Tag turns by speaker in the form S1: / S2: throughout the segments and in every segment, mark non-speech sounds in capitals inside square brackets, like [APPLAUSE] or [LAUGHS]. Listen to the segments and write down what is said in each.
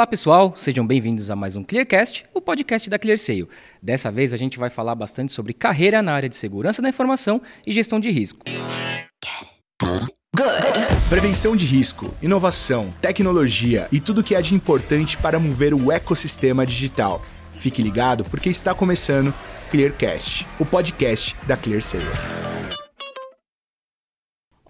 S1: Olá pessoal, sejam bem-vindos a mais um Clearcast, o podcast da ClearSale. Dessa vez a gente vai falar bastante sobre carreira na área de segurança da informação e gestão de risco.
S2: Prevenção de risco, inovação, tecnologia e tudo que há de importante para mover o ecossistema digital. Fique ligado porque está começando Clearcast, o podcast da ClearSale.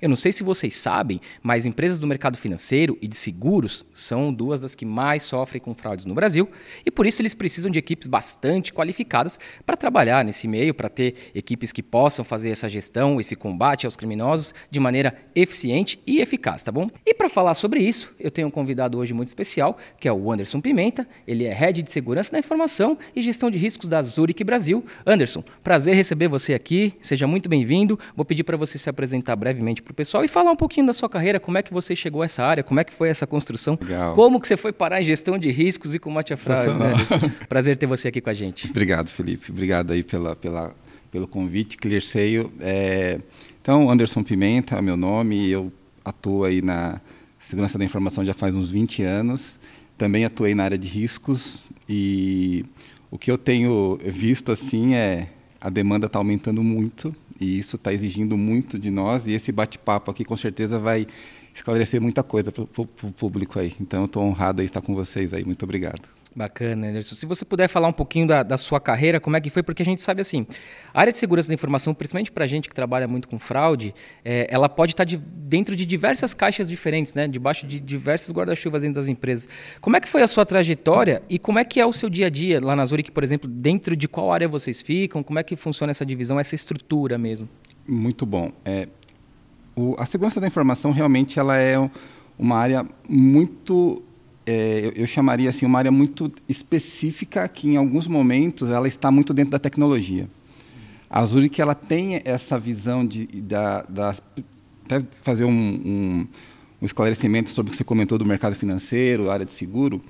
S1: Eu não sei se vocês sabem, mas empresas do mercado financeiro e de seguros são duas das que mais sofrem com fraudes no Brasil e por isso eles precisam de equipes bastante qualificadas para trabalhar nesse meio, para ter equipes que possam fazer essa gestão, esse combate aos criminosos de maneira eficiente e eficaz, tá bom? E para falar sobre isso, eu tenho um convidado hoje muito especial, que é o Anderson Pimenta. Ele é Head de Segurança da Informação e Gestão de Riscos da Zurich Brasil. Anderson, prazer receber você aqui. Seja muito bem-vindo. Vou pedir para você se apresentar brevemente para o pessoal e falar um pouquinho da sua carreira, como é que você chegou a essa área, como é que foi essa construção,
S3: Legal.
S1: como que você foi parar em gestão de riscos e combate a fraude. Né, Prazer ter você aqui com a gente.
S3: Obrigado, Felipe. Obrigado aí pela, pela, pelo convite, ClearSale. É, então, Anderson Pimenta é meu nome, eu atuo aí na segurança da informação já faz uns 20 anos. Também atuei na área de riscos e o que eu tenho visto assim é a demanda está aumentando muito e isso está exigindo muito de nós e esse bate-papo aqui com certeza vai esclarecer muita coisa para o público aí. Então, estou honrado aí estar com vocês aí. Muito obrigado.
S1: Bacana, Anderson. Se você puder falar um pouquinho da, da, sua carreira, como é que foi, porque a gente sabe assim, a área de segurança da informação, principalmente para a gente que trabalha muito com fraude, é, ela pode estar tá de, dentro de diversas caixas diferentes, né? debaixo de diversos guarda-chuvas dentro das empresas. Como é que foi a sua trajetória e como é que é o seu dia a dia lá na Zurich, por exemplo, dentro de qual área vocês ficam, como é que funciona essa divisão, essa estrutura mesmo?
S3: Muito bom. É, o, a segurança da informação realmente ela é uma área muito é, eu, eu, chamaria assim uma área muito específica que em alguns momentos ela está muito dentro da tecnologia. A Zurich ela tem essa visão de da, da até fazer um, um, um, esclarecimento sobre o que você comentou do mercado financeiro, área de seguro.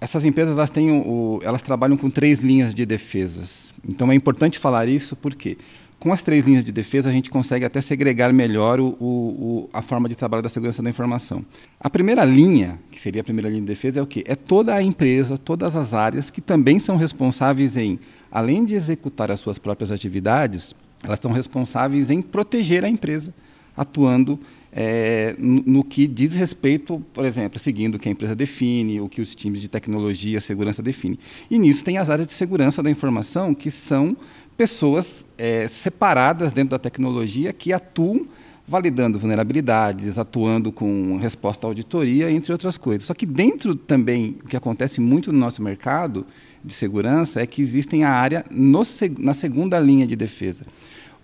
S3: Essas empresas elas têm o, elas trabalham com três linhas de defesas. Então é importante falar isso porque com as três linhas de defesa, a gente consegue até segregar melhor o, o, a forma de trabalho da segurança da informação. A primeira linha, que seria a primeira linha de defesa, é o quê? É toda a empresa, todas as áreas que também são responsáveis em, além de executar as suas próprias atividades, elas são responsáveis em proteger a empresa, atuando é, no, que diz respeito, por exemplo, seguindo o que a empresa define, o que os times de tecnologia, segurança definem. E nisso tem as áreas de segurança da informação, que são pessoas é, separadas dentro da tecnologia que atuam validando vulnerabilidades, atuando com resposta à auditoria, entre outras coisas. Só que dentro também, o que acontece muito no nosso mercado de segurança é que existem a área no, na segunda linha de defesa.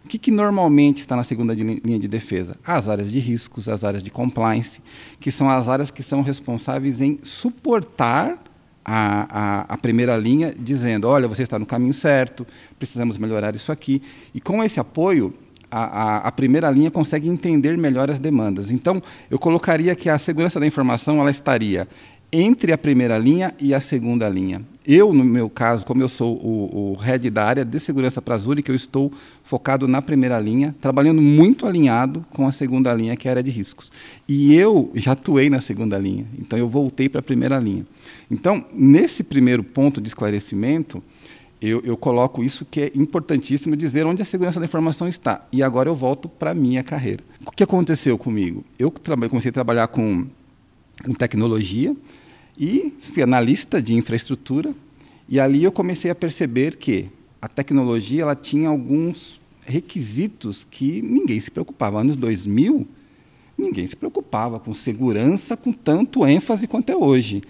S3: O que, que, normalmente está na segunda linha de defesa? As áreas de riscos, as áreas de compliance, que são as áreas que são responsáveis em suportar a, a, a, primeira linha, dizendo: olha, você está no caminho certo, precisamos melhorar isso aqui. E com esse apoio, a, a, primeira linha consegue entender melhor as demandas. Então, eu colocaria que a segurança da informação ela estaria entre a primeira linha e a segunda linha. Eu, no meu caso, como eu sou o, o head da área de segurança para a Zurich, eu estou focado na primeira linha, trabalhando muito alinhado com a segunda linha, que é a área de riscos. E eu já atuei na segunda linha, então eu voltei para a primeira linha. Então, nesse primeiro ponto de esclarecimento, eu, eu, coloco isso que é importantíssimo dizer onde a segurança da informação está. E agora eu volto para a minha carreira. O que aconteceu comigo? Eu comecei a trabalhar com, com tecnologia, e fui analista de infraestrutura e ali eu comecei a perceber que a tecnologia ela tinha alguns requisitos que ninguém se preocupava. Anos 2000, ninguém se preocupava com segurança com tanto ênfase quanto é hoje.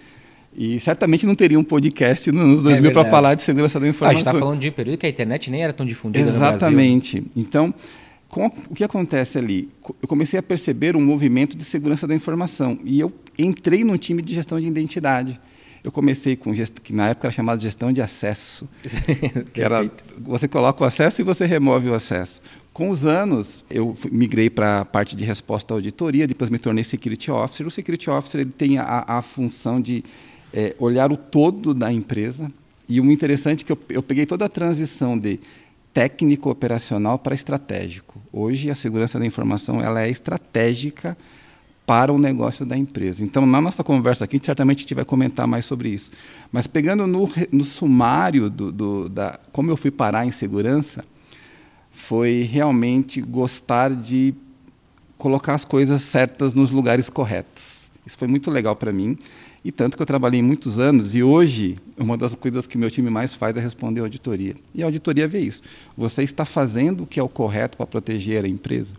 S3: E certamente não teria um podcast nos anos 2000 é para falar de segurança da informação. Ah, a
S1: gente está falando de um período que a internet nem era tão difundida
S3: Exatamente. no Brasil. Então, com, o que acontece ali? Eu comecei a perceber um movimento de segurança da informação e eu entrei num time de gestão de identidade. Eu comecei com gest... que na época era chamado de gestão de acesso, [LAUGHS] que era você coloca o acesso e você remove o acesso. Com os anos, eu migrei para a parte de resposta à auditoria, depois me tornei security officer. O security officer ele tem a, a função de é, olhar o todo da empresa. E o interessante é que eu, eu peguei toda a transição de técnico operacional para estratégico. Hoje a segurança da informação ela é estratégica para o negócio da empresa. Então, na nossa conversa aqui, certamente a gente vai comentar mais sobre isso. Mas pegando no, no sumário do, do, da como eu fui parar em segurança, foi realmente gostar de colocar as coisas certas nos lugares corretos. Isso foi muito legal para mim. E tanto que eu trabalhei muitos anos e hoje uma das coisas que meu time mais faz é responder auditoria. E a auditoria vê isso. Você está fazendo o que é o correto para proteger a empresa?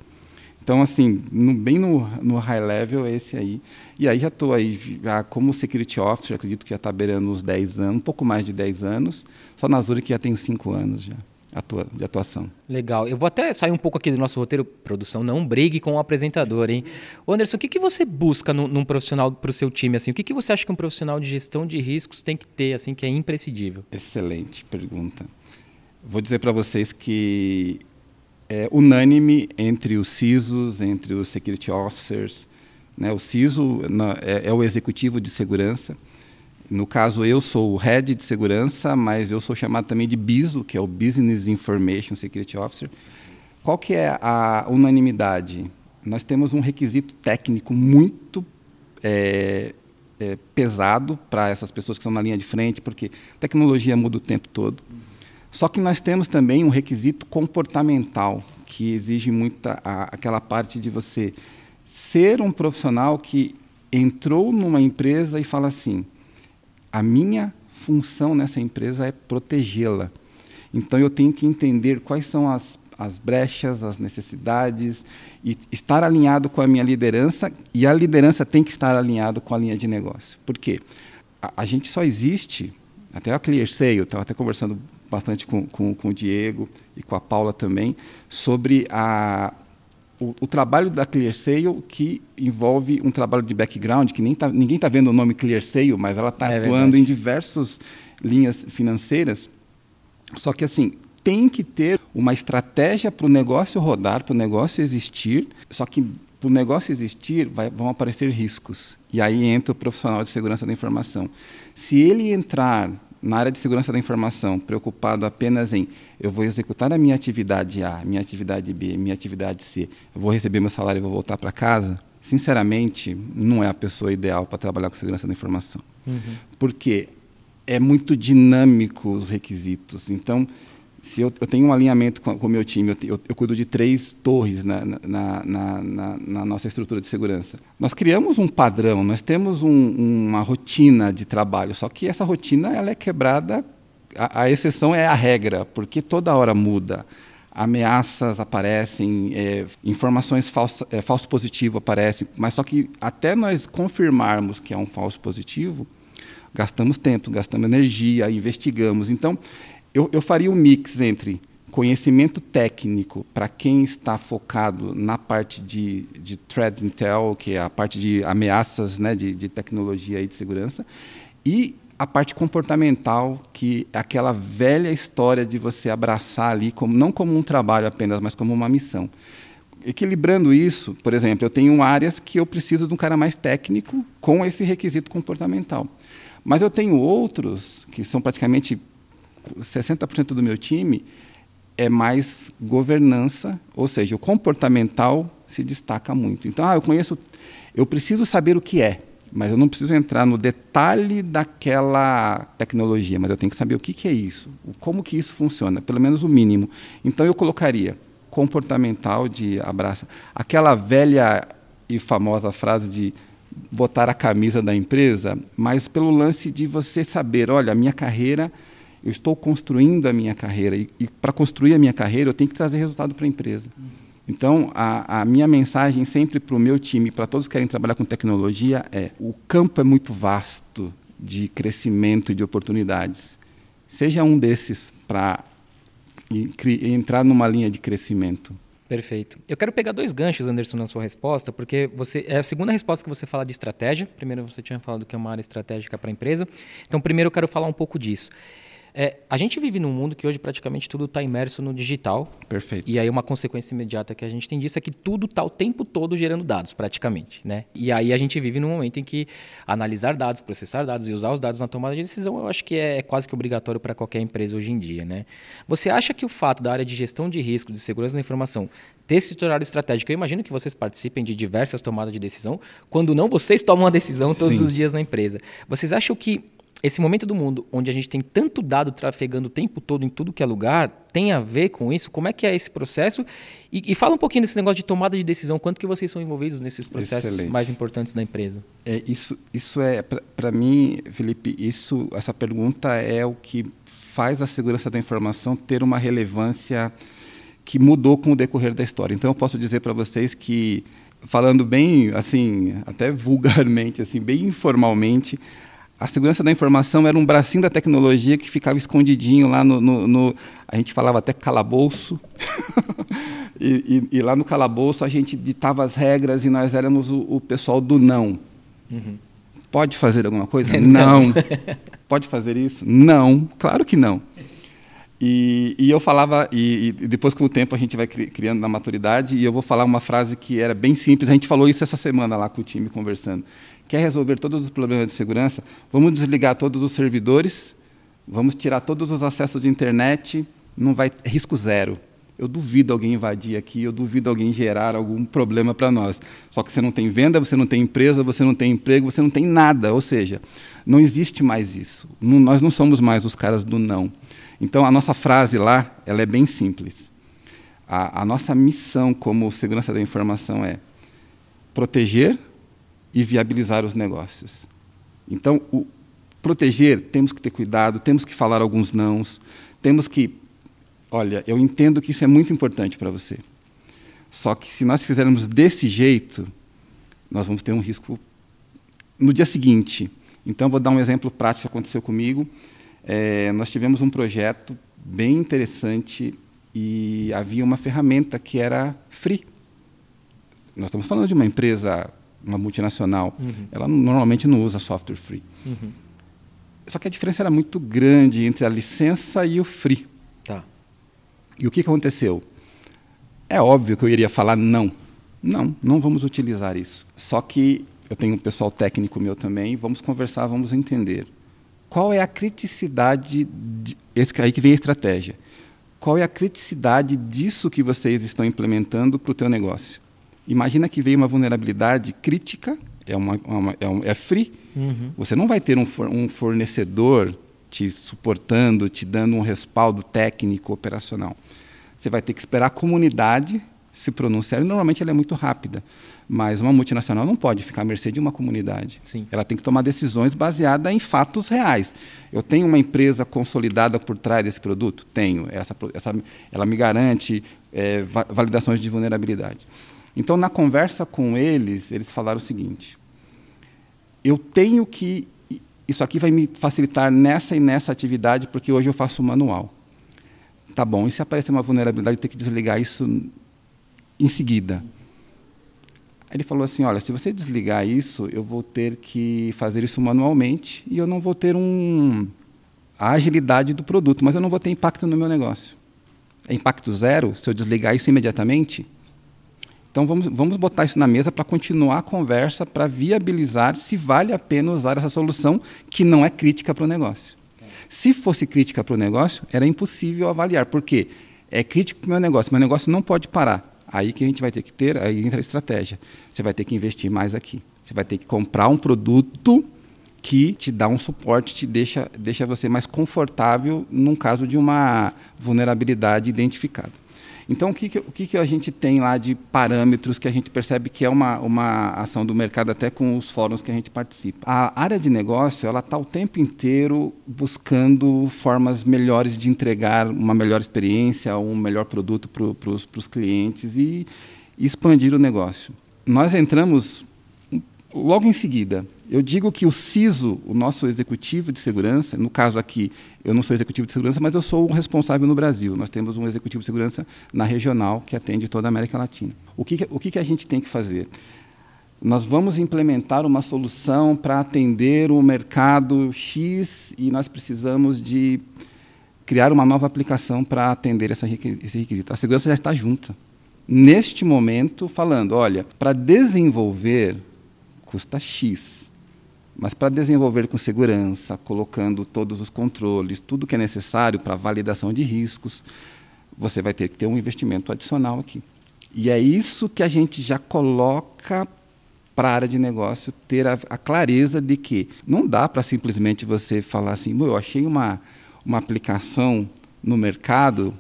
S3: Então, assim, no, bem no, no, high level é esse aí. E aí já estou aí, já como security officer, acredito que já está beirando uns 10 anos, um pouco mais de 10 anos. Só na Zurich já tenho 5 anos já atua, de atuação.
S1: Legal. Eu vou até sair um pouco aqui do nosso roteiro produção, não brigue com o apresentador, hein? Ô Anderson, o que, que você busca num, num profissional para o seu time? Assim? O que, que você acha que um profissional de gestão de riscos tem que ter, assim, que é imprescindível?
S3: Excelente pergunta. Vou dizer para vocês que é unânime entre os CISOs, entre os security officers. Né? O CISO é, é o executivo de segurança. No caso, eu sou o head de segurança, mas eu sou chamado também de BISO, que é o Business Information Security Officer. Qual que é a unanimidade? Nós temos um requisito técnico muito é, é, pesado para essas pessoas que estão na linha de frente, porque tecnologia muda o tempo todo. Só que nós temos também um requisito comportamental, que exige muita a, aquela parte de você ser um profissional que entrou numa empresa e fala assim: a minha função nessa empresa é protegê-la. Então eu tenho que entender quais são as, as brechas, as necessidades e estar alinhado com a minha liderança e a liderança tem que estar alinhado com a linha de negócio. Por quê? A, a gente só existe, até a ClearSale, eu estava até conversando bastante com, com, com o Diego e com a Paula também, sobre a, o, o, trabalho da ClearSale que envolve um trabalho de background, que nem tá, ninguém está vendo o nome ClearSale, mas ela está é atuando verdade. em diversas linhas financeiras. Só que assim, tem que ter uma estratégia para o negócio rodar, para o negócio existir, só que para o negócio existir vai, vão aparecer riscos. E aí entra o profissional de segurança da informação. Se ele entrar na área de segurança da informação, preocupado apenas em eu vou executar a minha atividade A, minha atividade B, minha atividade C, eu vou receber meu salário e vou voltar para casa, sinceramente, não é a pessoa ideal para trabalhar com segurança da informação. Uhum. Porque é muito dinâmico os requisitos. Então, se eu, eu tenho um alinhamento com, o meu time, eu, eu, cuido de três torres na na, na, na, na, nossa estrutura de segurança. Nós criamos um padrão, nós temos um, uma rotina de trabalho, só que essa rotina ela é quebrada, a, a exceção é a regra, porque toda hora muda. Ameaças aparecem, é, informações falsa, é, falso positivo aparecem, mas só que até nós confirmarmos que é um falso positivo, gastamos tempo, gastamos energia, investigamos. Então, eu, eu faria um mix entre conhecimento técnico para quem está focado na parte de, de threat intel, que é a parte de ameaças né, de, de tecnologia e de segurança, e a parte comportamental, que é aquela velha história de você abraçar ali, como, não como um trabalho apenas, mas como uma missão. Equilibrando isso, por exemplo, eu tenho áreas que eu preciso de um cara mais técnico com esse requisito comportamental. Mas eu tenho outros que são praticamente 60% do meu time é mais governança, ou seja, o comportamental se destaca muito. Então, ah, eu conheço, eu preciso saber o que é, mas eu não preciso entrar no detalhe daquela tecnologia, mas eu tenho que saber o que, que é isso, como que isso funciona, pelo menos o mínimo. Então, eu colocaria comportamental de abraça, aquela velha e famosa frase de botar a camisa da empresa, mas pelo lance de você saber, olha, a minha carreira eu estou construindo a minha carreira e, e para construir a minha carreira eu tenho que trazer resultado para a empresa. Então, a, a, minha mensagem sempre para o meu time, para todos que querem trabalhar com tecnologia, é: o campo é muito vasto de crescimento e de oportunidades. Seja um desses para entrar numa linha de crescimento.
S1: Perfeito. Eu quero pegar dois ganchos, Anderson, na sua resposta, porque você é a segunda resposta que você fala de estratégia. Primeiro, você tinha falado que é uma área estratégica para a empresa. Então, primeiro, eu quero falar um pouco disso. É, a gente vive num mundo que hoje praticamente tudo está imerso no digital.
S3: Perfeito.
S1: E aí uma consequência imediata que a gente tem disso é que tudo está o tempo todo gerando dados, praticamente. Né? E aí a gente vive num momento em que analisar dados, processar dados e usar os dados na tomada de decisão, eu acho que é quase que obrigatório para qualquer empresa hoje em dia. Né? Você acha que o fato da área de gestão de risco, de segurança da informação, ter se tornado estratégico. Eu imagino que vocês participem de diversas tomadas de decisão, quando não vocês tomam a decisão todos Sim. os dias na empresa. Vocês acham que esse momento do mundo, onde a gente tem tanto dado trafegando o tempo todo em tudo que é lugar, tem a ver com isso? Como é que é esse processo? E, e fala um pouquinho desse negócio de tomada de decisão. Quanto que vocês são envolvidos nesses processos Excelente. mais importantes da empresa?
S3: É, isso, isso é, para mim, Felipe, isso, essa pergunta é o que faz a segurança da informação ter uma relevância que mudou com o decorrer da história. Então, eu posso dizer para vocês que, falando bem, assim, até vulgarmente, assim, bem informalmente, a segurança da informação era um bracinho da tecnologia que ficava escondidinho lá no, no, no a gente falava até calabouço, [LAUGHS] e, e, e, lá no calabouço a gente ditava as regras e nós éramos o, o pessoal do não. Uhum. Pode fazer alguma coisa? [LAUGHS] não. Pode fazer isso? Não. Claro que não. E, e eu falava, e, e, depois com o tempo a gente vai criando na maturidade, e eu vou falar uma frase que era bem simples, a gente falou isso essa semana lá com o time conversando. Quer resolver todos os problemas de segurança? Vamos desligar todos os servidores, vamos tirar todos os acessos de internet, não vai risco zero. Eu duvido alguém invadir aqui, eu duvido alguém gerar algum problema para nós. Só que você não tem venda, você não tem empresa, você não tem emprego, você não tem nada. Ou seja, não existe mais isso. Não, nós não somos mais os caras do não. Então, a nossa frase lá, ela é bem simples. A, a nossa missão como segurança da informação é proteger e viabilizar os negócios. Então, o, proteger, temos que ter cuidado, temos que falar alguns nãos, temos que, olha, eu entendo que isso é muito importante para você. Só que se nós fizermos desse jeito, nós vamos ter um risco no dia seguinte. Então, vou dar um exemplo prático que aconteceu comigo é, nós tivemos um projeto bem interessante e havia uma ferramenta que era free. Nós estamos falando de uma empresa, uma multinacional, uhum. ela normalmente não usa software free. Uhum. Só que a diferença era muito grande entre a licença e o free.
S1: Tá.
S3: E o que aconteceu? É óbvio que eu iria falar não. Não, não vamos utilizar isso. Só que eu tenho um pessoal técnico meu também, vamos conversar, vamos entender qual é a criticidade, de, esse aí que vem a estratégia, qual é a criticidade disso que vocês estão implementando para o teu negócio? Imagina que veio uma vulnerabilidade crítica, é, uma, uma é, um, é free, uhum. você não vai ter um, um fornecedor te suportando, te dando um respaldo técnico, operacional. Você vai ter que esperar a comunidade se pronunciar, e normalmente ela é muito rápida. Mas uma multinacional não pode ficar à mercê de uma comunidade.
S1: Sim.
S3: Ela tem que tomar decisões baseadas em fatos reais. Eu tenho uma empresa consolidada por trás desse produto? Tenho. Essa, essa, ela me garante é, validações de vulnerabilidade. Então, na conversa com eles, eles falaram o seguinte: eu tenho que. Isso aqui vai me facilitar nessa e nessa atividade, porque hoje eu faço manual. Tá bom, e se aparecer uma vulnerabilidade, eu tenho que desligar isso em seguida. Ele falou assim: olha, se você desligar isso, eu vou ter que fazer isso manualmente e eu não vou ter um, a agilidade do produto, mas eu não vou ter impacto no meu negócio. É impacto zero se eu desligar isso imediatamente? Então vamos, vamos botar isso na mesa para continuar a conversa, para viabilizar se vale a pena usar essa solução que não é crítica para o negócio. Se fosse crítica para o negócio, era impossível avaliar. Por quê? É crítico para o meu negócio. Meu negócio não pode parar. Aí que a gente vai ter que ter, aí entra a estratégia. Você vai ter que investir mais aqui. Você vai ter que comprar um produto que te dá um suporte, te deixa, deixa você mais confortável num caso de uma vulnerabilidade identificada. Então, o que, que, o que, que a gente tem lá de parâmetros que a gente percebe que é uma, uma ação do mercado, até com os fóruns que a gente participa? A área de negócio ela está o tempo inteiro buscando formas melhores de entregar uma melhor experiência, um melhor produto para os clientes e, e expandir o negócio. Nós entramos logo em seguida eu digo que o CISO, o nosso executivo de segurança, no caso aqui, eu não sou executivo de segurança, mas eu sou o responsável no Brasil. Nós temos um executivo de segurança na regional que atende toda a América Latina. O que, o que a gente tem que fazer? Nós vamos implementar uma solução para atender o mercado X e nós precisamos de criar uma nova aplicação para atender essa, esse requisito. A segurança já está junta. Neste momento, falando, olha, para desenvolver custa X, mas para desenvolver com segurança, colocando todos os controles, tudo que é necessário para validação de riscos, você vai ter que ter um investimento adicional aqui. E é isso que a gente já coloca para a área de negócio ter a, a clareza de que não dá para simplesmente você falar assim, eu achei uma, uma aplicação no mercado,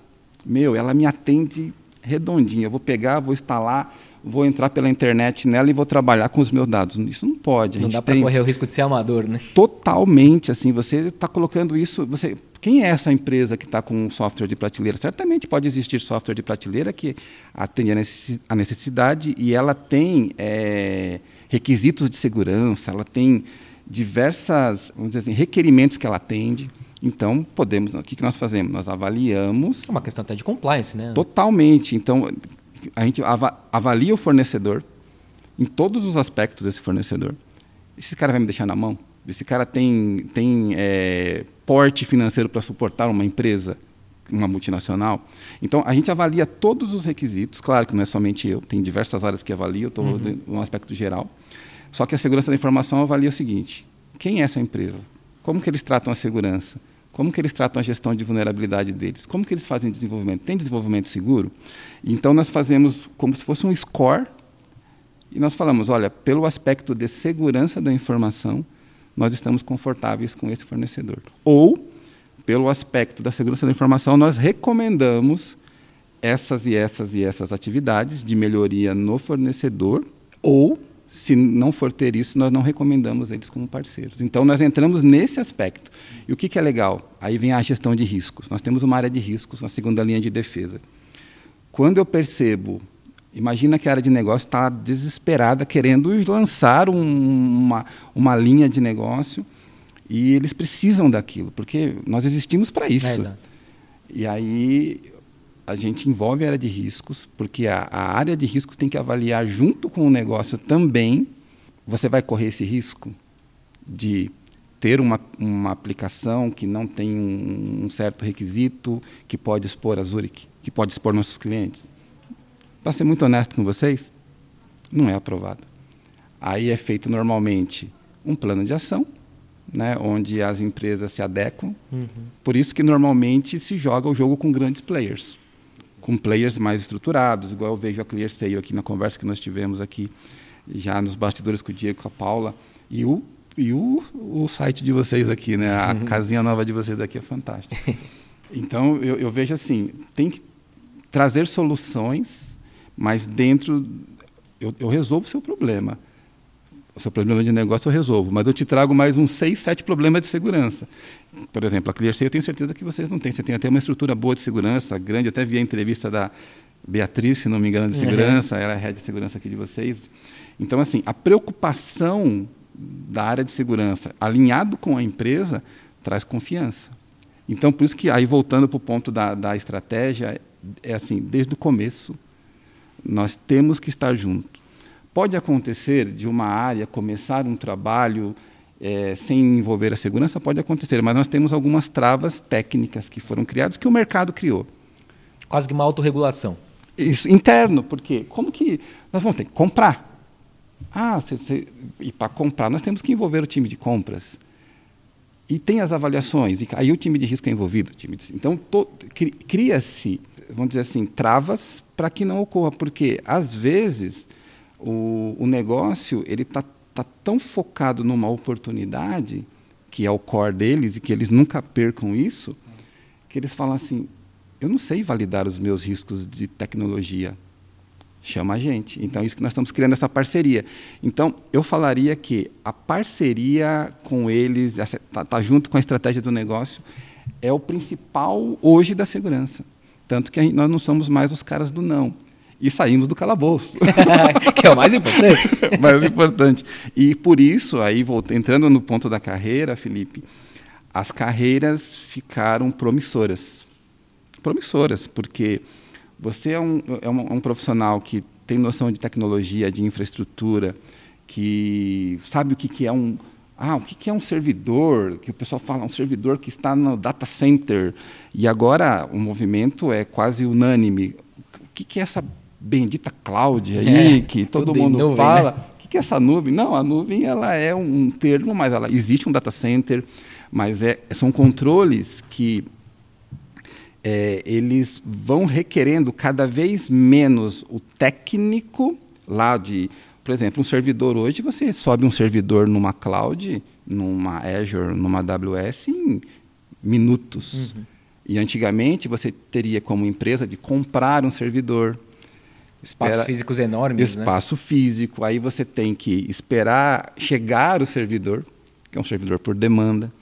S3: meu, ela me atende redondinha. Eu vou pegar, vou instalar, vou entrar pela internet nela e vou trabalhar com os meus dados. Isso não pode.
S1: não dá para correr o risco de ser amador, né?
S3: Totalmente, assim, você está colocando isso, você, quem é essa empresa que está com um software de prateleira? Certamente pode existir software de prateleira que atende a necessidade e ela tem é, requisitos de segurança, ela tem diversas, vamos dizer assim, requerimentos que ela atende. Então, podemos, o que, que nós fazemos? Nós avaliamos.
S1: É uma questão até de compliance, né?
S3: Totalmente. Então, a gente avalia o fornecedor em todos os aspectos desse fornecedor. Esse cara vai me deixar na mão? Esse cara tem, tem é, porte financeiro para suportar uma empresa, uma multinacional? Então, a gente avalia todos os requisitos. Claro que não é somente eu, tem diversas áreas que avaliam, estou uhum. no aspecto geral. Só que a segurança da informação avalia o seguinte: quem é essa empresa? Como que eles tratam a segurança? Como que eles tratam a gestão de vulnerabilidade deles? Como que eles fazem desenvolvimento? Tem desenvolvimento seguro? Então nós fazemos como se fosse um score e nós falamos, olha, pelo aspecto de segurança da informação, nós estamos confortáveis com esse fornecedor. Ou pelo aspecto da segurança da informação, nós recomendamos essas e essas e essas atividades de melhoria no fornecedor ou se não for ter isso, nós não recomendamos eles como parceiros. Então, nós entramos nesse aspecto. E o que, que é legal? Aí vem a gestão de riscos. Nós temos uma área de riscos na segunda linha de defesa. Quando eu percebo, imagina que a área de negócio está desesperada, querendo lançar um, uma, uma linha de negócio, e eles precisam daquilo, porque nós existimos para isso. É, e aí a gente envolve a área de riscos, porque a, a, área de riscos tem que avaliar junto com o negócio também. Você vai correr esse risco de ter uma, uma aplicação que não tem um, um certo requisito, que pode expor a Zurich, que pode expor nossos clientes. Para ser muito honesto com vocês, não é aprovado. Aí é feito normalmente um plano de ação, né, onde as empresas se adequam. Uhum. Por isso que normalmente se joga o jogo com grandes players com players mais estruturados, igual eu vejo a ClearSale aqui na conversa que nós tivemos aqui, já nos bastidores com o Diego com a Paula, e o, e o, o site de vocês aqui, né? A uhum. casinha nova de vocês aqui é fantástica. [LAUGHS] Então, eu, eu vejo assim, tem que trazer soluções, mas dentro... Eu, eu resolvo o seu problema o seu problema de negócio eu resolvo, mas eu te trago mais uns seis, sete problemas de segurança. Por exemplo, a ClearSale eu tenho certeza que vocês não têm. Você tem até uma estrutura boa de segurança, grande. Eu até vi a entrevista da Beatriz, se não me engano, de segurança. Uhum. Ela é a head de segurança aqui de vocês. Então, assim, a preocupação da área de segurança, alinhado com a empresa, traz confiança. Então, por isso que, aí voltando para o ponto da, da estratégia, é assim, desde o começo, nós temos que estar juntos Pode acontecer de uma área começar um trabalho é, sem envolver a segurança? Pode acontecer, mas nós temos algumas travas técnicas que foram criadas que o mercado criou.
S1: Quase que uma autorregulação.
S3: Isso, interno, porque como que nós vamos ter que comprar? Ah, cê, cê, e para comprar nós temos que envolver o time de compras. E tem as avaliações, e aí o time de risco é envolvido. De, então, cria-se, vamos dizer assim, travas para que não ocorra, porque às vezes o, o negócio ele está tá tão focado numa oportunidade que é o core deles e que eles nunca percam isso, que eles falam assim: eu não sei validar os meus riscos de tecnologia. Chama a gente. Então, é isso que nós estamos criando essa parceria. Então, eu falaria que a parceria com eles, está tá junto com a estratégia do negócio, é o principal hoje da segurança. Tanto que nós não somos mais os caras do não e saímos do calabouço. [LAUGHS]
S1: que é o mais importante. [LAUGHS]
S3: mais importante. E por isso, aí entrando no ponto da carreira, Felipe, as carreiras ficaram promissoras. Promissoras, porque você é um, é um, é um profissional que tem noção de tecnologia, de infraestrutura, que sabe o que, que é um, Ah, o que é um servidor? Que o pessoal fala, um servidor que está no data center. E agora o movimento é quase unânime. O que é essa bendita cloud aí, é, que todo mundo nuvem, fala? Né? O que é essa nuvem? Não, a nuvem ela é um termo, mas ela existe um data center, mas é, são controles que é, eles vão requerendo cada vez menos o técnico lá de por exemplo, um servidor hoje, você sobe um servidor numa cloud, numa Azure, numa AWS em minutos. Uhum. E antigamente você teria como empresa de comprar um servidor.
S1: Espaços espera, físicos enormes.
S3: Né? Espaço
S1: né?
S3: físico. Aí você tem que esperar chegar o servidor, que é um servidor por demanda,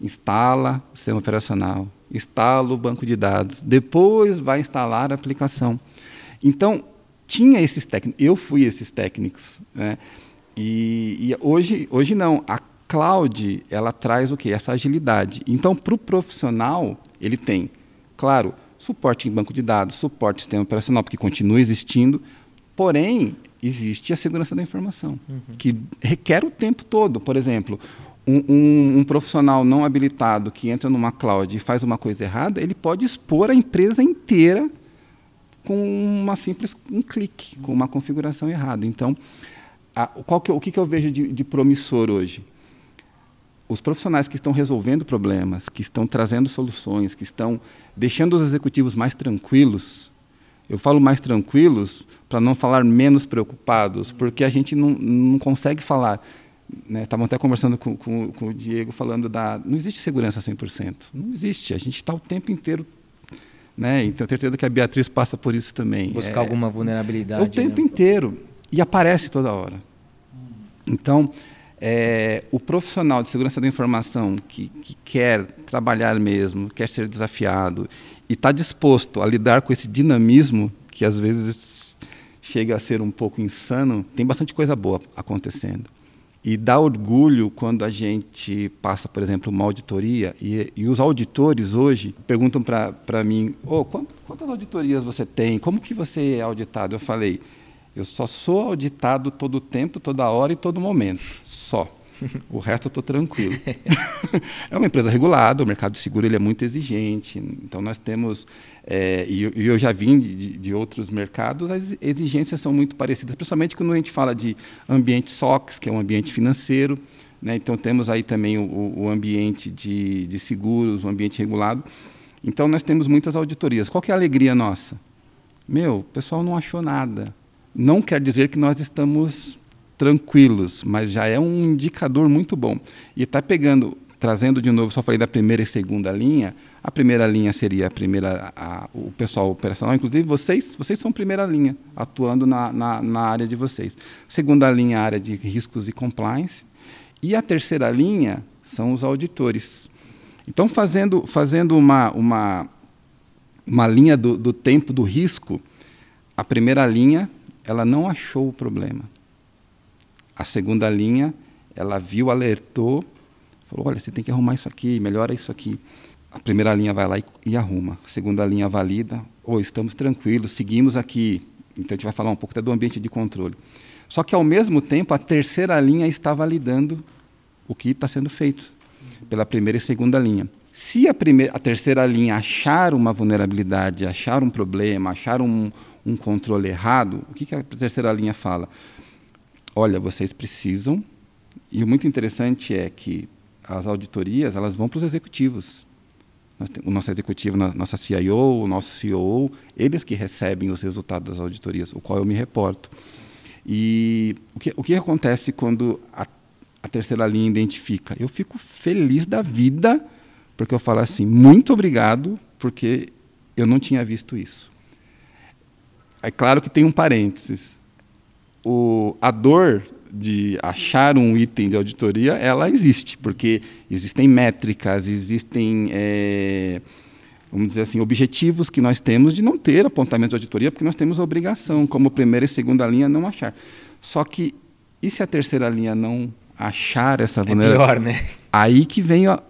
S3: instala o sistema operacional, instala o banco de dados, depois vai instalar a aplicação. Então, tinha esses técnicos, eu fui esses técnicos, né? E, e, hoje, hoje não. A cloud ela traz o que? Essa agilidade. Então, para o profissional, ele tem, claro, suporte em banco de dados, suporte em sistema operacional, porque continua existindo. Porém, existe a segurança da informação, uhum. que requer o tempo todo. Por exemplo, um, um, um, profissional não habilitado que entra numa cloud e faz uma coisa errada, ele pode expor a empresa inteira com uma simples um clique, com uma configuração errada. Então, a, qual que, o que, que eu vejo de, de promissor hoje? Os profissionais que estão resolvendo problemas, que estão trazendo soluções, que estão deixando os executivos mais tranquilos. Eu falo mais tranquilos para não falar menos preocupados, porque a gente não, não consegue falar. Estavam né? até conversando com, com, com, o Diego, falando da. Não existe segurança 100%. Não existe. A gente está o tempo inteiro né? Então, tenho certeza que a Beatriz passa por isso também.
S1: Buscar é, alguma vulnerabilidade.
S3: O tempo né? inteiro. E aparece toda hora. Então, é, o profissional de segurança da informação que, que quer trabalhar mesmo, quer ser desafiado e está disposto a lidar com esse dinamismo que às vezes chega a ser um pouco insano, tem bastante coisa boa acontecendo. E dá orgulho quando a gente passa, por exemplo, uma auditoria e, e os auditores hoje perguntam para mim, oh, quantas auditorias você tem? Como que você é auditado? Eu falei, eu só sou auditado todo o tempo, toda hora e todo momento, só. O resto eu estou tranquilo. [LAUGHS] é uma empresa regulada, o mercado de seguro ele é muito exigente. Então nós temos, é, e, e, eu já vim de, de, outros mercados, as exigências são muito parecidas, principalmente quando a gente fala de ambiente SOX, que é um ambiente financeiro. Né? Então temos aí também o, o ambiente de, de seguros, o ambiente regulado. Então nós temos muitas auditorias. Qual que é a alegria nossa? Meu, o pessoal não achou nada. Não quer dizer que nós estamos tranquilos, mas já é um indicador muito bom. E está pegando, trazendo de novo, só falei da primeira e segunda linha. A primeira linha seria a primeira, a, o pessoal operacional, inclusive vocês, vocês são primeira linha, atuando na, na, na área de vocês. Segunda linha, a área de riscos e compliance. E a terceira linha são os auditores. Então, fazendo, fazendo uma, uma, uma linha do, do tempo do risco, a primeira linha ela não achou o problema. A segunda linha, ela viu, alertou, falou: olha, você tem que arrumar isso aqui, melhora isso aqui. A primeira linha vai lá e, e arruma. A segunda linha valida, ou oh, estamos tranquilos, seguimos aqui. Então a gente vai falar um pouco até do ambiente de controle. Só que ao mesmo tempo a terceira linha está validando o que está sendo feito pela primeira e segunda linha. Se a, primeira, a terceira linha achar uma vulnerabilidade, achar um problema, achar um, um controle errado, o que, que a terceira linha fala? olha, vocês precisam. E o muito interessante é que as auditorias elas vão para os executivos. O nosso executivo, nossa CIO, o nosso CEO, eles que recebem os resultados das auditorias, o qual eu me reporto. E o que, o que acontece quando a, a terceira linha identifica? Eu fico feliz da vida, porque eu falo assim, muito obrigado, porque eu não tinha visto isso. É claro que tem um parênteses o, a dor de achar um item de auditoria, ela existe, porque existem métricas, existem, é, vamos dizer assim, objetivos que nós temos de não ter apontamento de auditoria, porque nós temos a obrigação, como primeira e segunda linha, não achar. Só que, e se a terceira linha não achar essa
S1: vulnerabilidade? É pior, né?
S3: Aí que vem, a,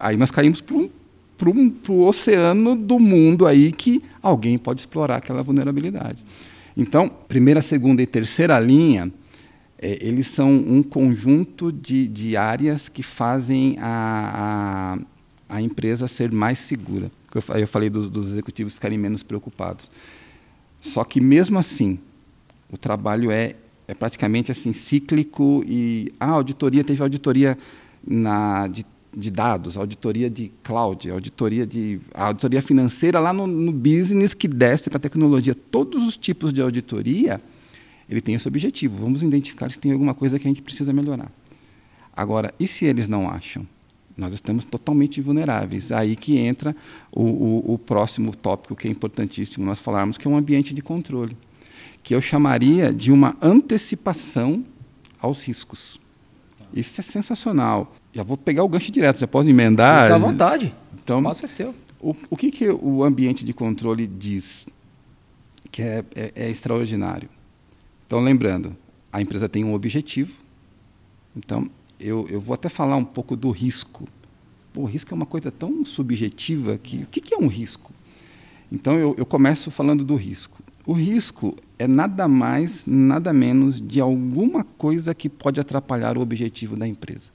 S3: aí nós caímos para um para o oceano do mundo aí que alguém pode explorar aquela vulnerabilidade. Então, primeira, segunda e terceira linha, é, eles são um conjunto de, de áreas que fazem a, a, a empresa ser mais segura. Eu, eu falei do, dos executivos ficarem menos preocupados. Só que mesmo assim, o trabalho é, é praticamente assim cíclico e a auditoria teve auditoria na, de, de dados, auditoria de cloud, auditoria de auditoria financeira lá no, no business que desce para a tecnologia. Todos os tipos de auditoria ele tem esse objetivo. Vamos identificar se tem alguma coisa que a gente precisa melhorar. Agora, e se eles não acham? Nós estamos totalmente vulneráveis. Aí que entra o, o, o próximo tópico que é importantíssimo nós falarmos, que é um ambiente de controle, que eu chamaria de uma antecipação aos riscos. Isso é sensacional. Já vou pegar o gancho direto, já posso emendar.
S1: Fica à vontade.
S3: Então,
S1: o espaço é seu.
S3: O, o que, que o ambiente de controle diz? Que é, é, é extraordinário. Então, lembrando, a empresa tem um objetivo. Então, eu, eu vou até falar um pouco do risco. Pô, o risco é uma coisa tão subjetiva que o que, que é um risco? Então, eu, eu começo falando do risco. O risco é nada mais, nada menos de alguma coisa que pode atrapalhar o objetivo da empresa.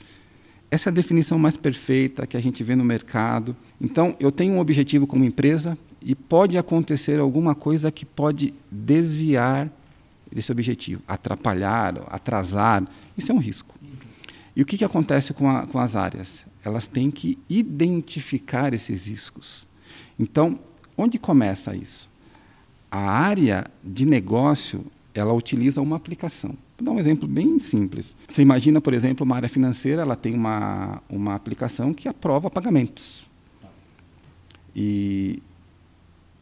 S3: Essa é a definição mais perfeita que a gente vê no mercado. Então, eu tenho um objetivo como empresa e pode acontecer alguma coisa que pode desviar desse objetivo, atrapalhar, atrasar, isso é um risco. E o que, que acontece com, a, com as áreas? Elas têm que identificar esses riscos. Então, onde começa isso? A área de negócio, ela utiliza uma aplicação. Vou dar um exemplo bem simples. Você imagina, por exemplo, uma área financeira, ela tem uma, uma aplicação que aprova pagamentos. E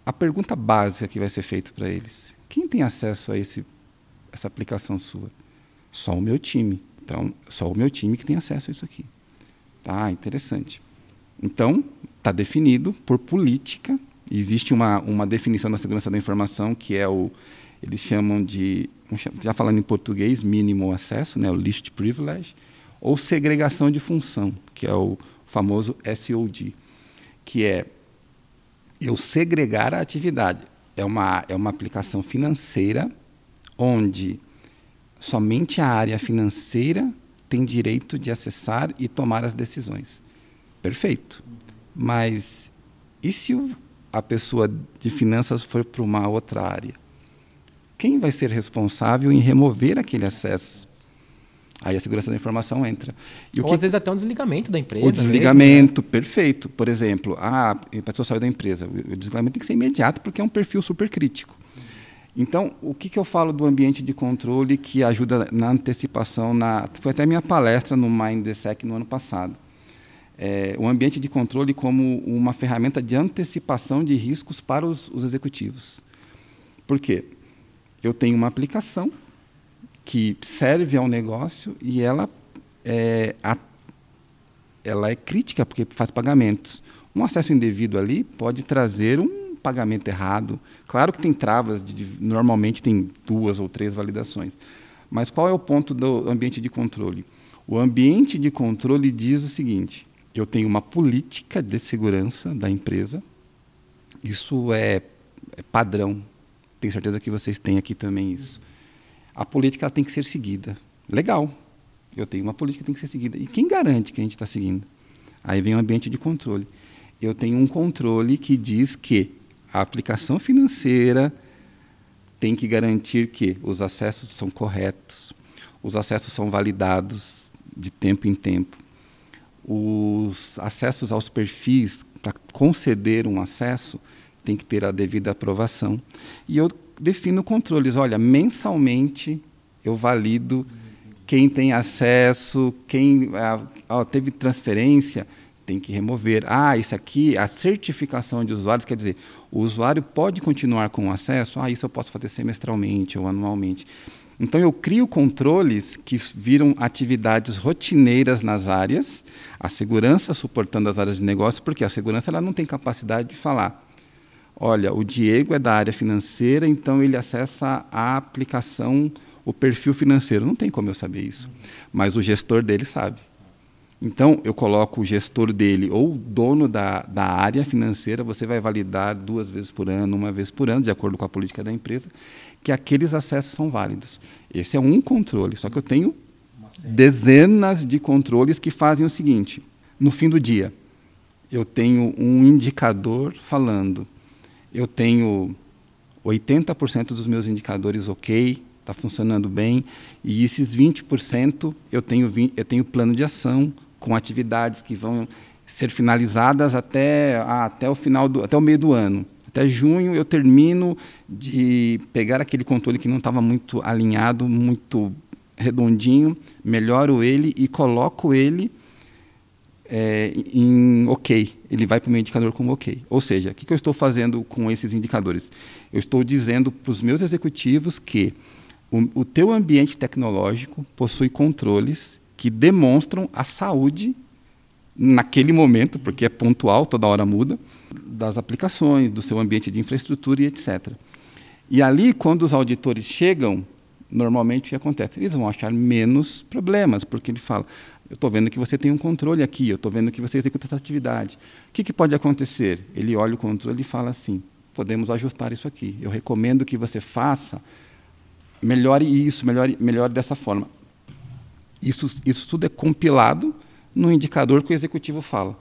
S3: a pergunta básica que vai ser feita para eles: quem tem acesso a esse essa aplicação sua? Só o meu time. Então, só o meu time que tem acesso a isso aqui. Tá, interessante. Então, está definido por política. Existe uma, uma definição da segurança da informação que é o eles chamam de, já falando em português, mínimo acesso, né, o least privilege, ou segregação de função, que é o famoso SOD, que é eu segregar a atividade. É uma, é uma aplicação financeira onde somente a área financeira tem direito de acessar e tomar as decisões. Perfeito. Mas e se a pessoa de finanças for para uma outra área? Quem vai ser responsável em remover aquele acesso? Aí a segurança da informação entra.
S1: E Ou que... às vezes até um desligamento da empresa.
S3: O desligamento, mesmo, né? perfeito. Por exemplo, a pessoa saiu da empresa. O desligamento tem que ser imediato porque é um perfil super crítico. Então, o que, que eu falo do ambiente de controle que ajuda na antecipação? Na, foi até minha palestra no MindSec no ano passado. É, o ambiente de controle como uma ferramenta de antecipação de riscos para os, os executivos. Por quê? Eu tenho uma aplicação que serve ao negócio e ela é, a, ela é crítica porque faz pagamentos. Um acesso indevido ali pode trazer um pagamento errado, Claro que tem travas, de, normalmente tem duas ou três validações. Mas qual é o ponto do ambiente de controle? O ambiente de controle diz o seguinte: eu tenho uma política de segurança da empresa, isso é, é padrão, tenho certeza que vocês têm aqui também isso. A política tem que ser seguida. Legal, eu tenho uma política que tem que ser seguida. E quem garante que a gente está seguindo? Aí vem o ambiente de controle. Eu tenho um controle que diz que a aplicação financeira tem que garantir que os acessos são corretos, os acessos são validados de tempo em tempo, os acessos aos perfis para conceder um acesso tem que ter a devida aprovação e eu defino controles. Olha, mensalmente eu valido quem tem acesso, quem teve transferência tem que remover. Ah, isso aqui, a certificação de usuários, quer dizer, o usuário pode continuar com o acesso, ah, isso eu posso fazer semestralmente ou anualmente. Então eu crio controles que viram atividades rotineiras nas áreas, a segurança suportando as áreas de negócio, porque a segurança ela não tem capacidade de falar. Olha, o Diego é da área financeira, então ele acessa a aplicação, o perfil financeiro. Não tem como eu saber isso, mas o gestor dele sabe. Então, eu coloco o gestor dele ou o dono da, da área financeira, você vai validar duas vezes por ano, uma vez por ano, de acordo com a política da empresa, que aqueles acessos são válidos. Esse é um controle, só que eu tenho dezenas de controles que fazem o seguinte: no fim do dia, eu tenho um indicador falando, eu tenho 80% dos meus indicadores ok, está funcionando bem, e esses 20% eu tenho, eu tenho plano de ação com atividades que vão ser finalizadas até, ah, até o final do, até o meio do ano. Até junho eu termino de pegar aquele controle que não estava muito alinhado, muito redondinho, melhoro ele e coloco ele é, em OK. Ele vai para o meu indicador como OK. Ou seja, o que, que eu estou fazendo com esses indicadores? Eu estou dizendo para os meus executivos que o, o teu ambiente tecnológico possui controles que demonstram a saúde naquele momento, porque é pontual, toda hora muda, das aplicações, do seu ambiente de infraestrutura e etc. E ali, quando os auditores chegam, normalmente o que acontece? Eles vão achar menos problemas, porque ele fala: eu estou vendo que você tem um controle aqui, eu estou vendo que você executa essa atividade. O que, que pode acontecer? Ele olha o controle e fala assim: podemos ajustar isso aqui. Eu recomendo que você faça, melhore isso, melhore, melhore dessa forma. Isso, isso tudo é compilado no indicador que o executivo fala.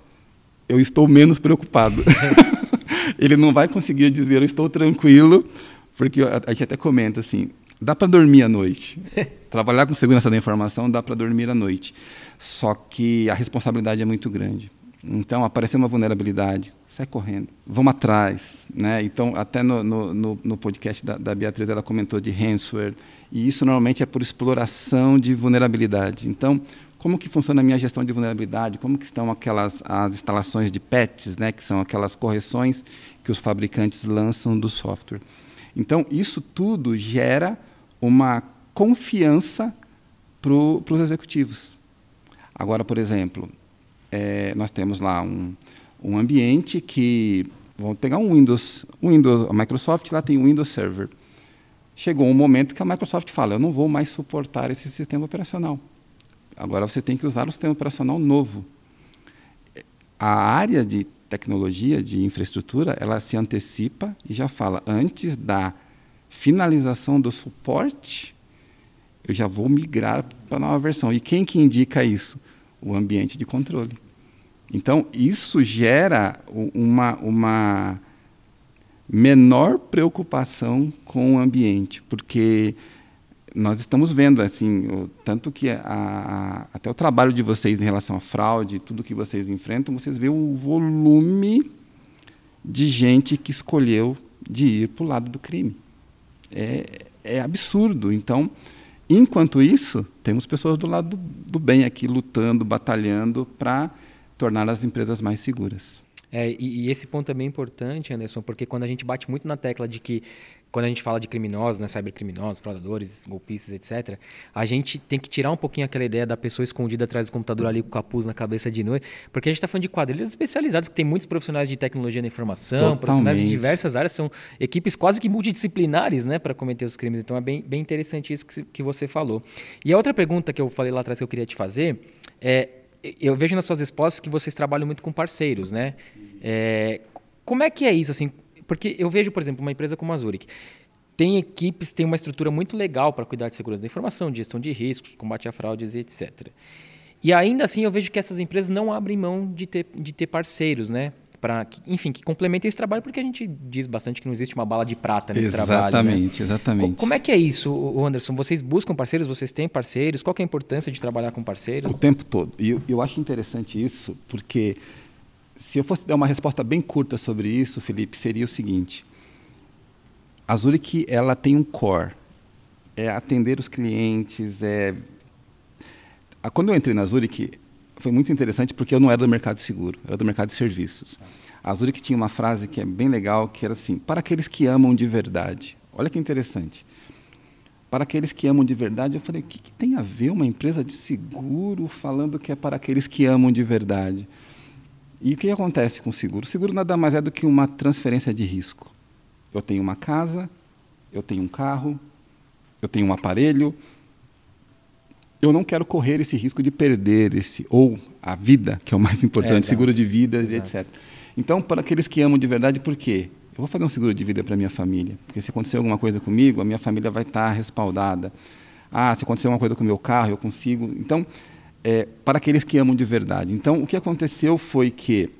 S3: Eu estou menos preocupado. [LAUGHS] Ele não vai conseguir dizer eu estou tranquilo, porque a, gente até comenta assim, dá para dormir à noite. [LAUGHS] Trabalhar com segurança da informação dá para dormir à noite. Só que a responsabilidade é muito grande. Então, apareceu uma vulnerabilidade, sai correndo, vamos atrás. Né? Então, até no, no, no podcast da, da, Beatriz, ela comentou de ransomware, e isso normalmente é por exploração de vulnerabilidade. Então, como que funciona a minha gestão de vulnerabilidade, como que estão aquelas as instalações de patches, né, que são aquelas correções que os fabricantes lançam do software. Então, isso tudo gera uma confiança para os executivos. Agora, por exemplo, é, nós temos lá um, um ambiente que, vamos pegar um Windows, um Windows, a Microsoft lá tem o Windows Server. Chegou um momento que a Microsoft fala, eu não vou mais suportar esse sistema operacional. Agora você tem que usar o sistema operacional novo. A área de tecnologia, de infraestrutura, ela se antecipa e já fala, antes da finalização do suporte, eu já vou migrar para a nova versão. E quem que indica isso? O ambiente de controle. Então, isso gera uma, uma menor preocupação com o ambiente, porque nós estamos vendo assim o, tanto que a, a, até o trabalho de vocês em relação à fraude tudo que vocês enfrentam vocês vê o volume de gente que escolheu de ir para o lado do crime. É, é absurdo. Então enquanto isso temos pessoas do lado do, do bem aqui lutando batalhando para tornar as empresas mais seguras
S1: é, e, e, esse ponto é bem importante, Anderson, porque quando a gente bate muito na tecla de que quando a gente fala de criminosos, né, cybercriminosos, fraudadores, golpistas, etc., a gente tem que tirar um pouquinho aquela ideia da pessoa escondida atrás do computador ali com o capuz na cabeça de noite, porque a gente está falando de quadrilhas especializadas, que tem muitos profissionais de tecnologia da informação, Totalmente. profissionais de diversas áreas, são equipes quase que multidisciplinares né, para cometer os crimes. Então é bem, bem interessante isso que, que você falou. E a outra pergunta que eu falei lá atrás que eu queria te fazer é: eu vejo nas suas respostas que vocês trabalham muito com parceiros, né? É, como é que é isso, assim? Porque eu vejo, por exemplo, uma empresa como a Zurich, tem equipes, tem uma estrutura muito legal para cuidar de segurança da informação, de gestão de riscos, combate a fraudes e etc. E ainda assim eu vejo que essas empresas não abrem mão de ter, de ter parceiros, né? Para, enfim, que complementem esse trabalho, porque a gente diz bastante que não existe uma bala de prata nesse
S3: exatamente,
S1: trabalho.
S3: Exatamente, né? exatamente.
S1: Como é que é isso, Anderson? Vocês buscam parceiros? Vocês têm parceiros? Qual é a importância de trabalhar com parceiros?
S3: O tempo todo. E eu, eu acho interessante isso, porque se eu fosse dar uma resposta bem curta sobre isso, Felipe, seria o seguinte: a Zurich ela tem um core, é atender os clientes, é quando eu entrei na Zurich foi muito interessante porque eu não era do mercado seguro, era do mercado de serviços. A Zurich tinha uma frase que é bem legal, que era assim: para aqueles que amam de verdade. Olha que interessante. Para aqueles que amam de verdade, eu falei: o que, que tem a ver uma empresa de seguro falando que é para aqueles que amam de verdade? E o que acontece com o seguro? O seguro nada mais é do que uma transferência de risco. Eu tenho uma casa, eu tenho um carro, eu tenho um aparelho. Eu não quero correr esse risco de perder esse ou a vida, que é o mais importante, é, seguro de vida, exato. etc. Então, para aqueles que amam de verdade, por quê? Eu vou fazer um seguro de vida para minha família, porque se acontecer alguma coisa comigo, a minha família vai estar respaldada. Ah, se acontecer uma coisa com o meu carro, eu consigo. Então, é, para aqueles que amam de verdade. Então, o que aconteceu foi que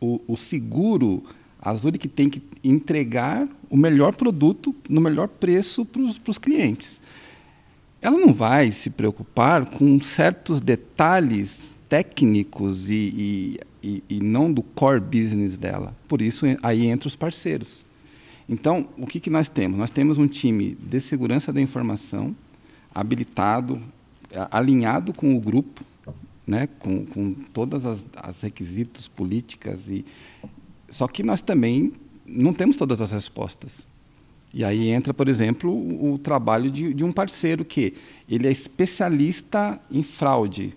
S3: o, o seguro, a Zurich tem que entregar o melhor produto no melhor preço para os clientes. Ela não vai se preocupar com certos detalhes técnicos e, e, e, e não do core business dela. Por isso, aí entra os parceiros. Então, o que, que nós temos? Nós temos um time de segurança da informação, habilitado, alinhado com o grupo, né, com, com todas as, as requisitos políticas e só que nós também não temos todas as respostas. E aí entra, por exemplo, o, trabalho de, de, um parceiro que ele é especialista em fraude.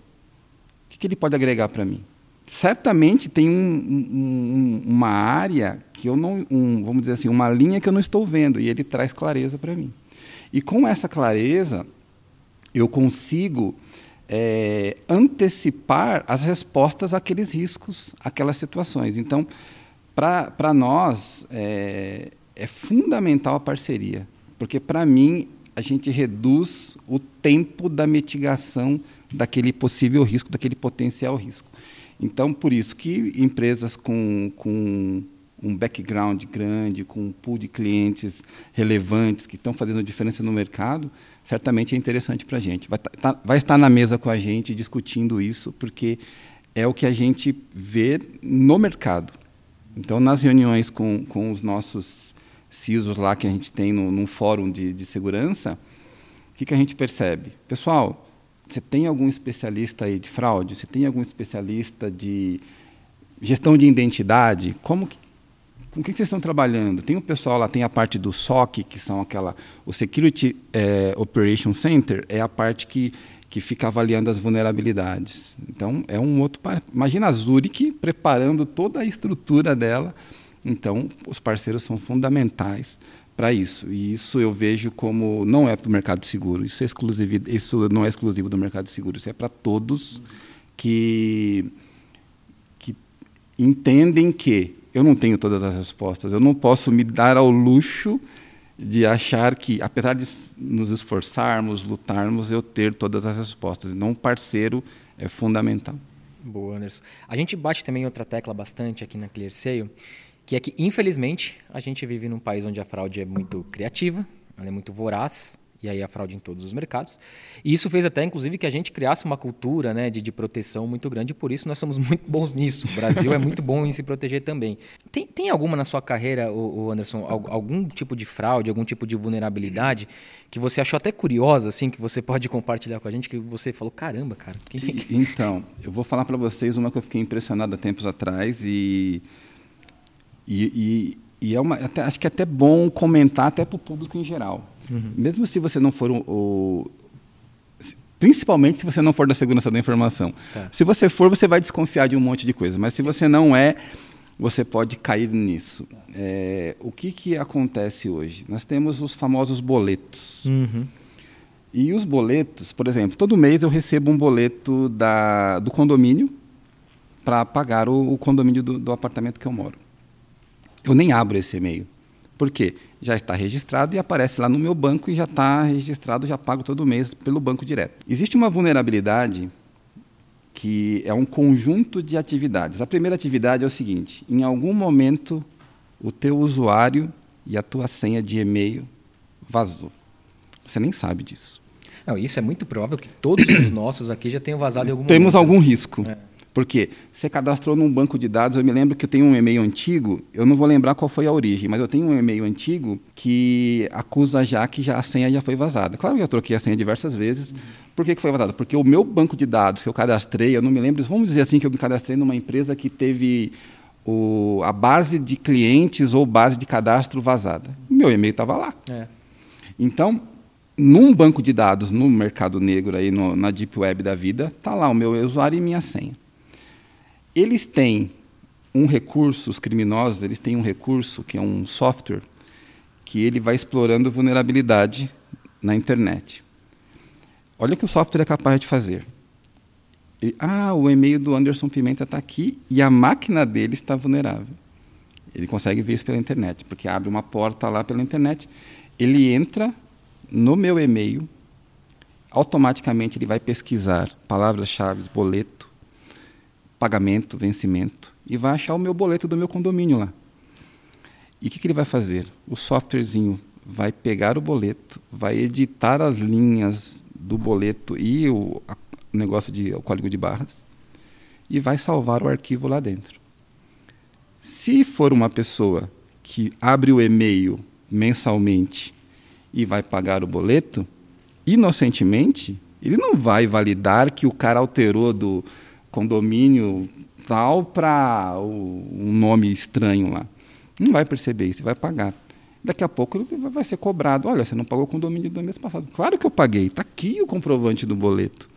S3: O que, que ele pode agregar para mim? Certamente tem um, um, uma área que eu não, um, vamos dizer assim, uma linha que eu não estou vendo e ele traz clareza para mim. E com essa clareza eu consigo é, antecipar as respostas àqueles riscos, aquelas situações. Então, para nós, é, é fundamental a parceria, porque, para mim, a gente reduz o tempo da mitigação daquele possível risco, daquele potencial risco. Então, por isso que empresas com, com um background grande, com um pool de clientes relevantes que estão fazendo diferença no mercado, certamente é interessante para a gente. Vai, tá, vai estar na mesa com a gente discutindo isso, porque é o que a gente vê no mercado. Então, nas reuniões com, com os nossos CISOs lá que a gente tem no, num fórum de, de segurança, o que, que a gente percebe? Pessoal, você tem algum especialista aí de fraude? Você tem algum especialista de gestão de identidade? Como que, com quem vocês estão trabalhando? Tem o pessoal lá, tem a parte do SOC, que são aquela. O Security é, Operation Center é a parte que, que fica avaliando as vulnerabilidades. Então, é um outro. Imagina a Zurich preparando toda a estrutura dela. Então, os parceiros são fundamentais para isso. E isso eu vejo como não é para o mercado seguro. Isso, é exclusivo, isso não é exclusivo do mercado seguro. Isso é para todos que, que entendem que eu não tenho todas as respostas. Eu não posso me dar ao luxo de achar que, apesar de nos esforçarmos, lutarmos, eu ter todas as respostas. Então, um parceiro é fundamental.
S1: Boa, Anderson. A gente bate também outra tecla bastante aqui na ClearSale, que é que, infelizmente, a gente vive num país onde a fraude é muito criativa, ela é muito voraz, e aí a fraude em todos os mercados. E isso fez até, inclusive, que a gente criasse uma cultura né, de, de proteção muito grande, e por isso nós somos [LAUGHS] muito bons nisso. O Brasil é muito bom em se proteger também. Tem, tem alguma na sua carreira, o, Anderson, algum tipo de fraude, algum tipo de vulnerabilidade que você achou até curiosa, assim, que você pode compartilhar com a gente, que você falou, caramba, cara. Quem...
S3: Então, eu vou falar para vocês uma que eu fiquei impressionado há tempos atrás e, e, e, e é uma, até, acho que é até bom comentar até para o público em geral. Uhum. Mesmo se você não for o, o, Principalmente se você não for da segurança da informação. Tá. Se você for, você vai desconfiar de um monte de coisa. Mas se você não é, você pode cair nisso. É, o que, que acontece hoje? Nós temos os famosos boletos. Uhum. E os boletos, por exemplo, todo mês eu recebo um boleto da, do condomínio para pagar o, o condomínio do, do apartamento que eu moro. Eu nem abro esse e-mail. Por quê? Já está registrado e aparece lá no meu banco e já está registrado, já pago todo mês pelo banco direto. Existe uma vulnerabilidade que é um conjunto de atividades. A primeira atividade é o seguinte: em algum momento o teu usuário e a tua senha de e-mail vazou. Você nem sabe disso.
S1: Não, isso é muito provável que todos os [COUGHS] nossos aqui já tenham vazado em algum
S3: Temos momento. algum risco. É. Porque você cadastrou num banco de dados, eu me lembro que eu tenho um e-mail antigo, eu não vou lembrar qual foi a origem, mas eu tenho um e-mail antigo que acusa já que já a senha já foi vazada. Claro que eu troquei a senha diversas vezes. Uhum. Por que, que foi vazada? Porque o meu banco de dados que eu cadastrei, eu não me lembro, vamos dizer assim que eu me cadastrei numa empresa que teve o, a base de clientes ou base de cadastro vazada. Meu e-mail estava lá. É. Então, num banco de dados no mercado negro aí no, na deep web da vida, tá lá o meu usuário e minha senha. Eles têm um recurso, os criminosos, eles têm um recurso que é um software que ele vai explorando vulnerabilidade na internet. Olha o que o software é capaz de fazer. Ele, ah, o e-mail do Anderson Pimenta está aqui e a máquina dele está vulnerável. Ele consegue ver isso pela internet, porque abre uma porta lá pela internet. Ele entra no meu e-mail automaticamente ele vai pesquisar palavras-chave, boleto, pagamento, vencimento, e vai achar o meu boleto do meu condomínio lá. E o que, que ele vai fazer? O softwarezinho vai pegar o boleto, vai editar as linhas do boleto e o, o negócio de o código de barras e vai salvar o arquivo lá dentro. Se for uma pessoa que abre o e-mail mensalmente e vai pagar o boleto, inocentemente, ele não vai validar que o cara alterou do condomínio tal para um nome estranho lá. Não vai perceber isso, vai pagar. Daqui a pouco vai ser cobrado. Olha, você não pagou o condomínio do mês passado. Claro que eu paguei, está aqui o comprovante do boleto.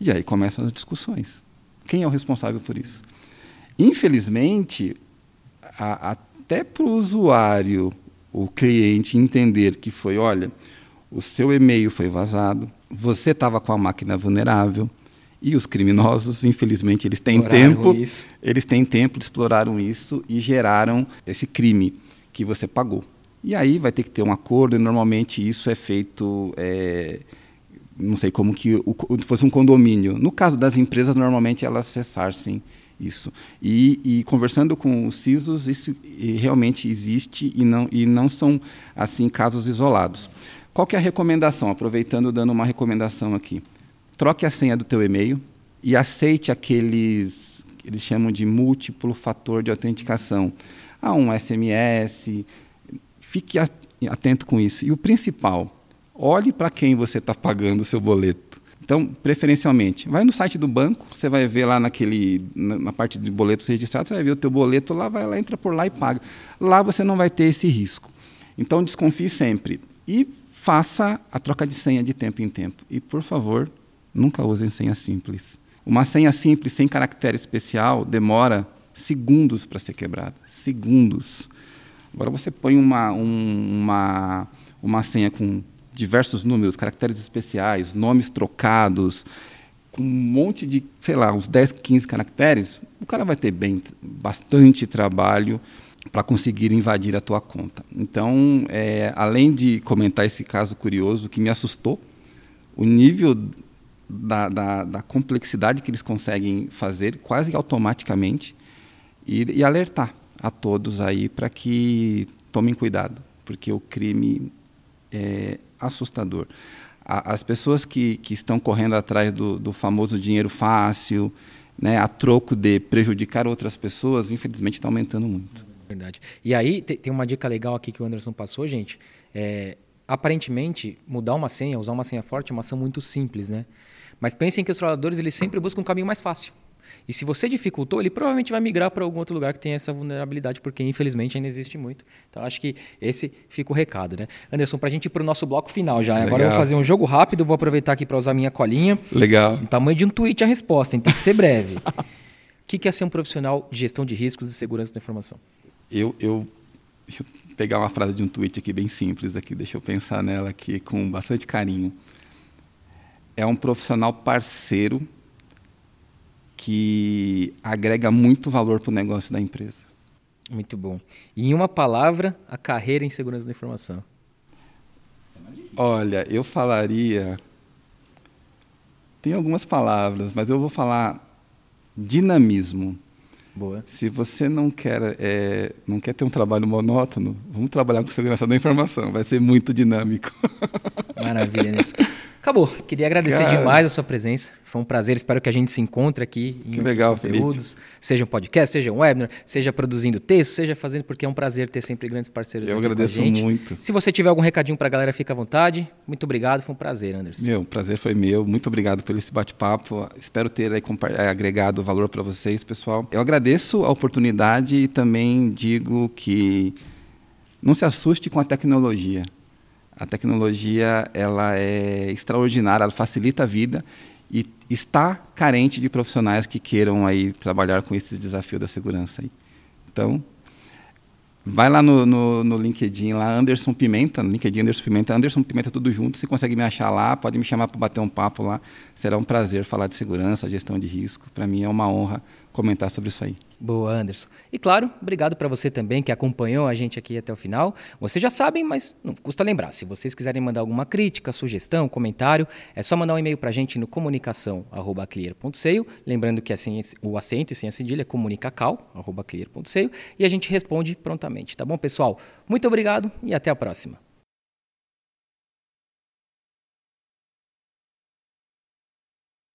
S3: E aí começam as discussões. Quem é o responsável por isso? Infelizmente, a, até para o usuário, o cliente entender que foi, olha, o seu e-mail foi vazado, você estava com a máquina vulnerável, e os criminosos, infelizmente, eles têm exploraram tempo, isso. eles têm tempo exploraram isso e geraram esse crime que você pagou. E aí vai ter que ter um acordo e normalmente isso é feito, é, não sei como que o, fosse um condomínio. No caso das empresas, normalmente elas cessassem isso. E, e, conversando com os CISOs, isso realmente existe e não, e não são assim casos isolados. Qual que é a recomendação? Aproveitando, dando uma recomendação aqui troque a senha do teu e-mail e aceite aqueles eles chamam de múltiplo fator de autenticação. Ah, um SMS. Fique atento com isso. E o principal, olhe para quem você está pagando o seu boleto. Então, preferencialmente, vai no site do banco, você vai ver lá naquele, na parte de boletos registrados, você vai ver o teu boleto lá, vai lá, entra por lá e paga. Lá você não vai ter esse risco. Então, desconfie sempre. E faça a troca de senha de tempo em tempo. E, por favor, Nunca usem senha simples. Uma senha simples sem caractere especial demora segundos para ser quebrada. Segundos. Agora você põe uma, um, uma, uma senha com diversos números, caracteres especiais, nomes trocados, com um monte de, sei lá, uns 10, 15 caracteres, o cara vai ter bem, bastante trabalho para conseguir invadir a tua conta. Então, é, além de comentar esse caso curioso que me assustou, o nível da, da, da, complexidade que eles conseguem fazer quase automaticamente e, e alertar a todos aí para que tomem cuidado, porque o crime é assustador. A, as pessoas que, que estão correndo atrás do, do famoso dinheiro fácil, né, a troco de prejudicar outras pessoas, infelizmente está aumentando muito.
S1: Verdade. E aí tem uma dica legal aqui que o Anderson passou, gente. É, aparentemente, mudar uma senha, usar uma senha forte é uma ação muito simples, né? Mas pensem que os fraudadores eles sempre buscam um caminho mais fácil. E se você dificultou, ele provavelmente vai migrar para algum outro lugar que tem essa vulnerabilidade, porque infelizmente ainda existe muito. Então acho que esse fica o recado, né? Anderson, para a gente ir para o nosso bloco final já. Legal. Agora eu vou fazer um jogo rápido, vou aproveitar aqui para usar minha colinha.
S3: Legal.
S1: O tamanho de um tweet a resposta, hein? tem que ser breve. [LAUGHS] o que é ser um profissional de gestão de riscos e segurança da informação?
S3: Eu, eu, deixa eu pegar uma frase de um tweet aqui bem simples aqui, deixa eu pensar nela aqui com bastante carinho é um profissional parceiro que agrega muito valor para o negócio da empresa.
S1: Muito bom. E em uma palavra, a carreira em segurança da informação.
S3: Olha, eu falaria. Tem algumas palavras, mas eu vou falar dinamismo.
S1: Boa.
S3: Se você não quer, é, não quer ter um trabalho monótono, vamos trabalhar com segurança da informação. Vai ser muito dinâmico. [LAUGHS]
S1: Maravilha, Nisso. Acabou. Queria agradecer Cara. demais a sua presença. Foi um prazer. Espero que a gente se encontre aqui
S3: em que legal,
S1: conteúdos. Felipe. Seja um podcast, seja um webinar, seja produzindo texto, seja fazendo, porque é um prazer ter sempre grandes parceiros
S3: Eu agradeço muito.
S1: Se você tiver algum recadinho para a galera, fica à vontade. Muito obrigado. Foi um prazer, Anderson.
S3: Meu, prazer foi meu. Muito obrigado por esse bate-papo. Espero ter aí, eh, agregado valor para vocês, pessoal. Eu agradeço a oportunidade e também digo que não se assuste com a tecnologia. A tecnologia ela é extraordinária, ela facilita a vida e está carente de profissionais que queiram aí trabalhar com esse desafio da segurança. Aí. Então, vai lá no, no, no, LinkedIn, lá Anderson Pimenta, LinkedIn Anderson Pimenta, Anderson Pimenta tudo junto, você consegue me achar lá, pode me chamar para bater um papo lá. Será um prazer falar de segurança, gestão de risco. Para mim é uma honra comentar sobre isso aí.
S1: Boa, Anderson. E claro, obrigado para você também que acompanhou a gente aqui até o final. Vocês já sabem, mas não custa lembrar. Se vocês quiserem mandar alguma crítica, sugestão, comentário, é só mandar um e-mail para a gente no comunicação@clear.seio, lembrando que assim o acento e sem a cedilha é comunicacal@clear.seio e a gente responde prontamente, tá bom, pessoal? Muito obrigado e até a próxima.